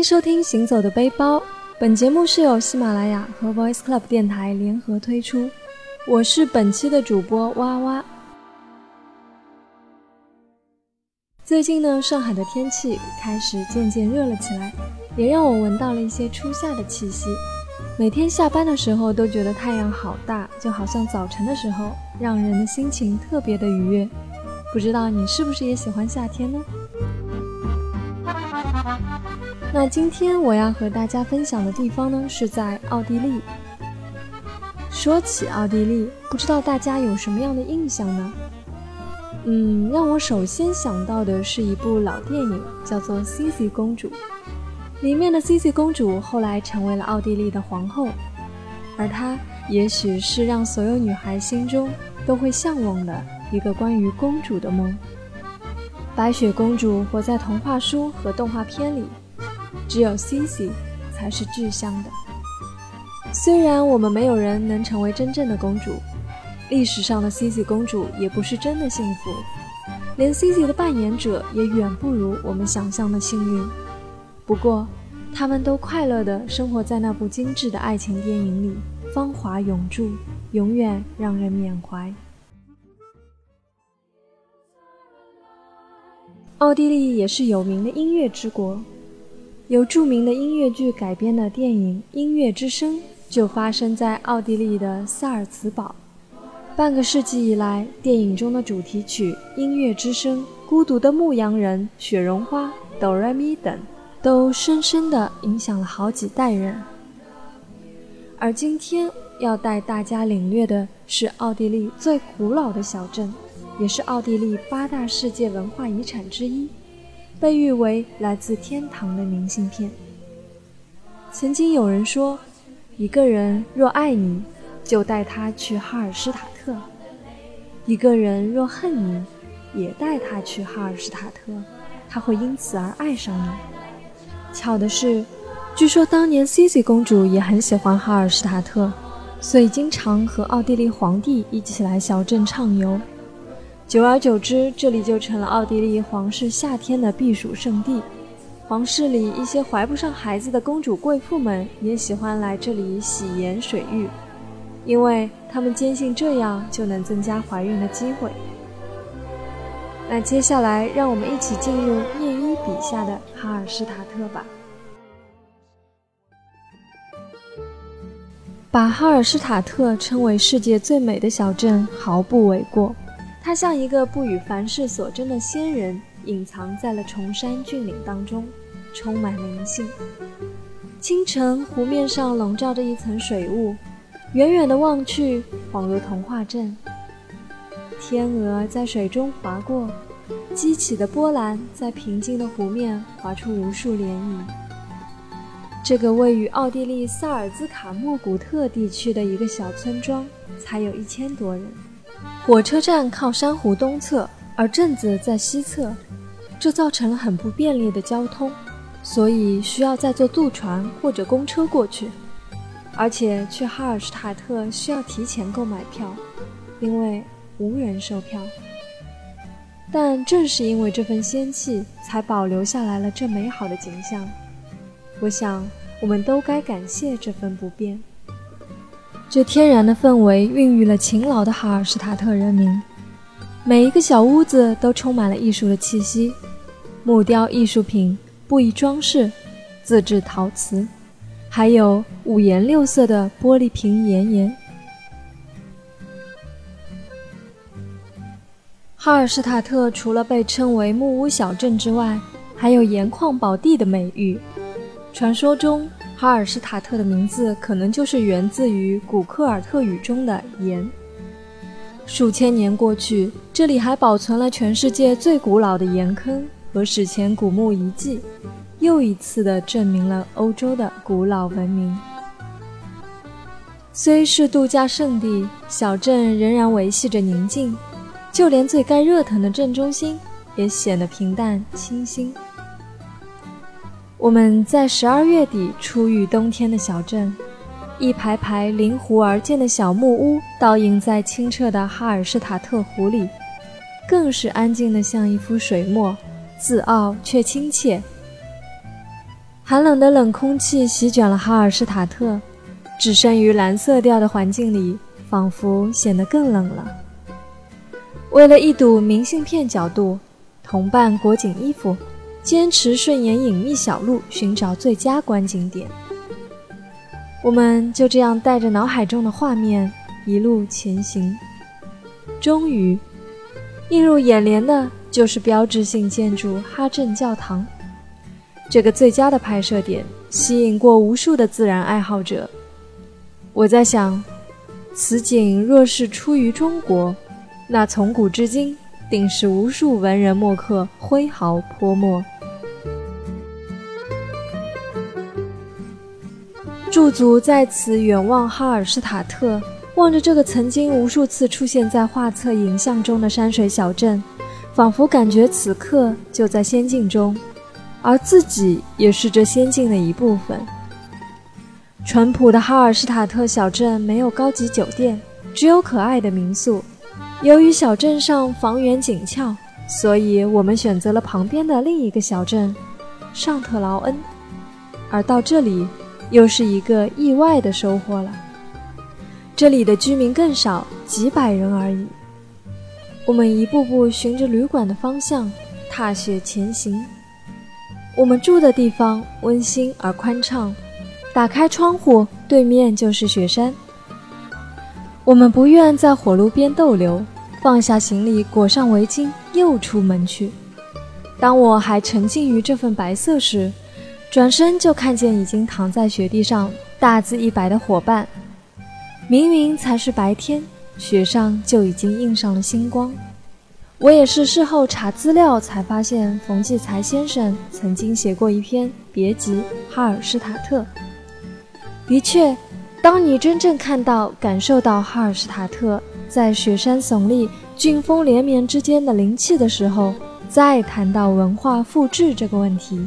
欢迎收听《行走的背包》，本节目是由喜马拉雅和 Voice Club 电台联合推出，我是本期的主播哇哇。最近呢，上海的天气开始渐渐热了起来，也让我闻到了一些初夏的气息。每天下班的时候都觉得太阳好大，就好像早晨的时候，让人的心情特别的愉悦。不知道你是不是也喜欢夏天呢？那今天我要和大家分享的地方呢，是在奥地利。说起奥地利，不知道大家有什么样的印象呢？嗯，让我首先想到的是一部老电影，叫做《茜茜公主》。里面的茜茜公主后来成为了奥地利的皇后，而她也许是让所有女孩心中都会向往的一个关于公主的梦。白雪公主活在童话书和动画片里。只有 Cici 才是具象的。虽然我们没有人能成为真正的公主，历史上的 Cici 公主也不是真的幸福，连 Cici 的扮演者也远不如我们想象的幸运。不过，他们都快乐地生活在那部精致的爱情电影里，芳华永驻，永远让人缅怀。奥地利也是有名的音乐之国。由著名的音乐剧改编的电影《音乐之声》就发生在奥地利的萨尔茨堡。半个世纪以来，电影中的主题曲《音乐之声》、《孤独的牧羊人》、《雪绒花》、《哆来咪》等，都深深地影响了好几代人。而今天要带大家领略的是奥地利最古老的小镇，也是奥地利八大世界文化遗产之一。被誉为来自天堂的明信片。曾经有人说，一个人若爱你，就带他去哈尔施塔特；一个人若恨你，也带他去哈尔施塔特，他会因此而爱上你。巧的是，据说当年 Cici 公主也很喜欢哈尔施塔特，所以经常和奥地利皇帝一起来小镇畅游。久而久之，这里就成了奥地利皇室夏天的避暑胜地。皇室里一些怀不上孩子的公主贵妇们也喜欢来这里洗盐水浴，因为他们坚信这样就能增加怀孕的机会。那接下来，让我们一起进入聂伊笔下的哈尔施塔特吧。把哈尔施塔特称为世界最美的小镇，毫不为过。它像一个不与凡世所争的仙人，隐藏在了崇山峻岭当中，充满灵性。清晨，湖面上笼罩着一层水雾，远远的望去，恍如童话镇。天鹅在水中划过，激起的波澜在平静的湖面划出无数涟漪。这个位于奥地利萨尔兹卡莫古特地区的一个小村庄，才有一千多人。火车站靠山湖东侧，而镇子在西侧，这造成了很不便利的交通，所以需要再坐渡船或者公车过去。而且去哈尔施塔特需要提前购买票，因为无人售票。但正是因为这份仙气，才保留下来了这美好的景象。我想，我们都该感谢这份不便。这天然的氛围孕育了勤劳的哈尔施塔特人民。每一个小屋子都充满了艺术的气息，木雕艺术品、布艺装饰、自制陶瓷，还有五颜六色的玻璃瓶岩岩。哈尔施塔特除了被称为木屋小镇之外，还有盐矿宝地的美誉。传说中。哈尔施塔特的名字可能就是源自于古克尔特语中的“盐”。数千年过去，这里还保存了全世界最古老的盐坑和史前古墓遗迹，又一次的证明了欧洲的古老文明。虽是度假胜地，小镇仍然维系着宁静，就连最该热腾的镇中心也显得平淡清新。我们在十二月底初遇冬天的小镇，一排排临湖而建的小木屋倒映在清澈的哈尔施塔特湖里，更是安静的像一幅水墨，自傲却亲切。寒冷的冷空气席卷了哈尔施塔特，置身于蓝色调的环境里，仿佛显得更冷了。为了一睹明信片角度，同伴裹紧衣服，坚持顺沿隐秘小路寻找最佳观景点。我们就这样带着脑海中的画面一路前行，终于，映入眼帘的就是标志性建筑哈镇教堂。这个最佳的拍摄点吸引过无数的自然爱好者。我在想，此景若是出于中国。那从古至今，定是无数文人墨客挥毫泼墨。驻足在此，远望哈尔施塔特，望着这个曾经无数次出现在画册影像中的山水小镇，仿佛感觉此刻就在仙境中，而自己也是这仙境的一部分。淳朴的哈尔施塔特小镇没有高级酒店，只有可爱的民宿。由于小镇上房源紧俏，所以我们选择了旁边的另一个小镇尚特劳恩。而到这里，又是一个意外的收获了。这里的居民更少，几百人而已。我们一步步循着旅馆的方向踏雪前行。我们住的地方温馨而宽敞，打开窗户，对面就是雪山。我们不愿在火炉边逗留，放下行李，裹上围巾，又出门去。当我还沉浸于这份白色时，转身就看见已经躺在雪地上大字一白的伙伴。明明才是白天，雪上就已经印上了星光。我也是事后查资料才发现，冯骥才先生曾经写过一篇《别集哈尔施塔特》。的确。当你真正看到、感受到哈尔施塔特在雪山耸立、峻峰连绵之间的灵气的时候，再谈到文化复制这个问题，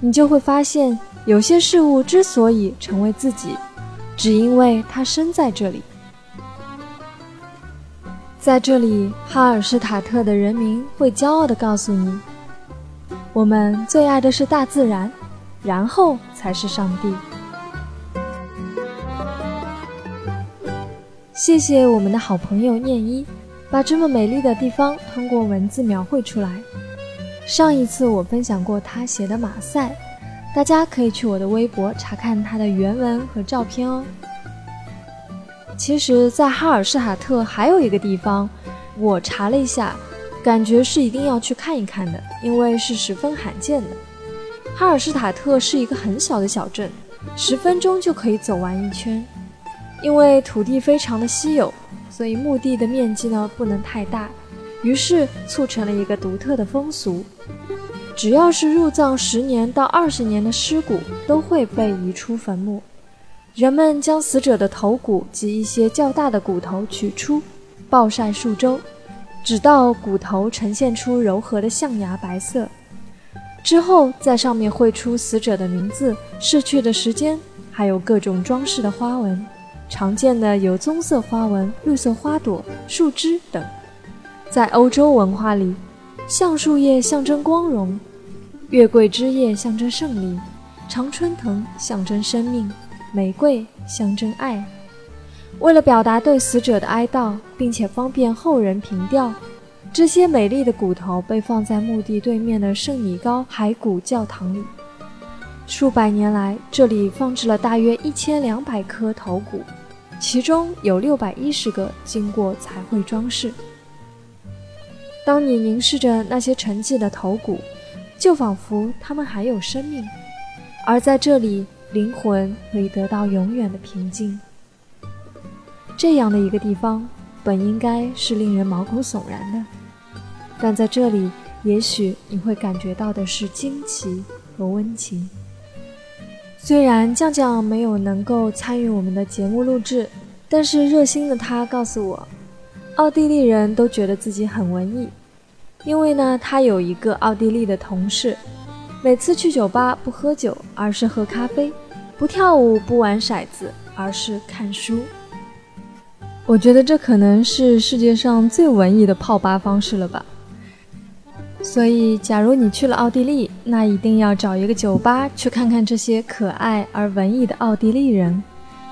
你就会发现，有些事物之所以成为自己，只因为它生在这里。在这里，哈尔施塔特的人民会骄傲地告诉你：我们最爱的是大自然，然后才是上帝。谢谢我们的好朋友念一，把这么美丽的地方通过文字描绘出来。上一次我分享过他写的马赛，大家可以去我的微博查看他的原文和照片哦。其实，在哈尔施塔特还有一个地方，我查了一下，感觉是一定要去看一看的，因为是十分罕见的。哈尔施塔特是一个很小的小镇，十分钟就可以走完一圈。因为土地非常的稀有，所以墓地的面积呢不能太大，于是促成了一个独特的风俗：只要是入葬十年到二十年的尸骨，都会被移出坟墓。人们将死者的头骨及一些较大的骨头取出，暴晒数周，直到骨头呈现出柔和的象牙白色，之后在上面绘出死者的名字、逝去的时间，还有各种装饰的花纹。常见的有棕色花纹、绿色花朵、树枝等。在欧洲文化里，橡树叶象征光荣，月桂枝叶象征胜利，常春藤象征生命，玫瑰象征爱。为了表达对死者的哀悼，并且方便后人凭吊，这些美丽的骨头被放在墓地对面的圣米高骸骨教堂里。数百年来，这里放置了大约一千两百颗头骨。其中有六百一十个经过彩绘装饰。当你凝视着那些沉寂的头骨，就仿佛它们还有生命，而在这里，灵魂可以得到永远的平静。这样的一个地方，本应该是令人毛骨悚然的，但在这里，也许你会感觉到的是惊奇和温情。虽然酱酱没有能够参与我们的节目录制，但是热心的他告诉我，奥地利人都觉得自己很文艺，因为呢，他有一个奥地利的同事，每次去酒吧不喝酒，而是喝咖啡；不跳舞，不玩骰子，而是看书。我觉得这可能是世界上最文艺的泡吧方式了吧。所以，假如你去了奥地利，那一定要找一个酒吧去看看这些可爱而文艺的奥地利人，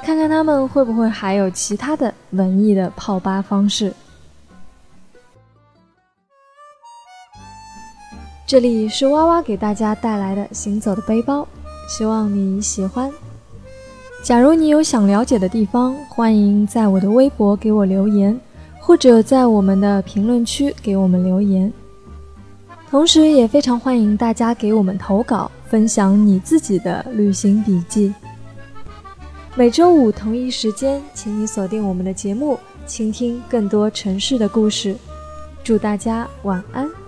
看看他们会不会还有其他的文艺的泡吧方式。这里是哇哇给大家带来的行走的背包，希望你喜欢。假如你有想了解的地方，欢迎在我的微博给我留言，或者在我们的评论区给我们留言。同时，也非常欢迎大家给我们投稿，分享你自己的旅行笔记。每周五同一时间，请你锁定我们的节目，倾听更多城市的故事。祝大家晚安。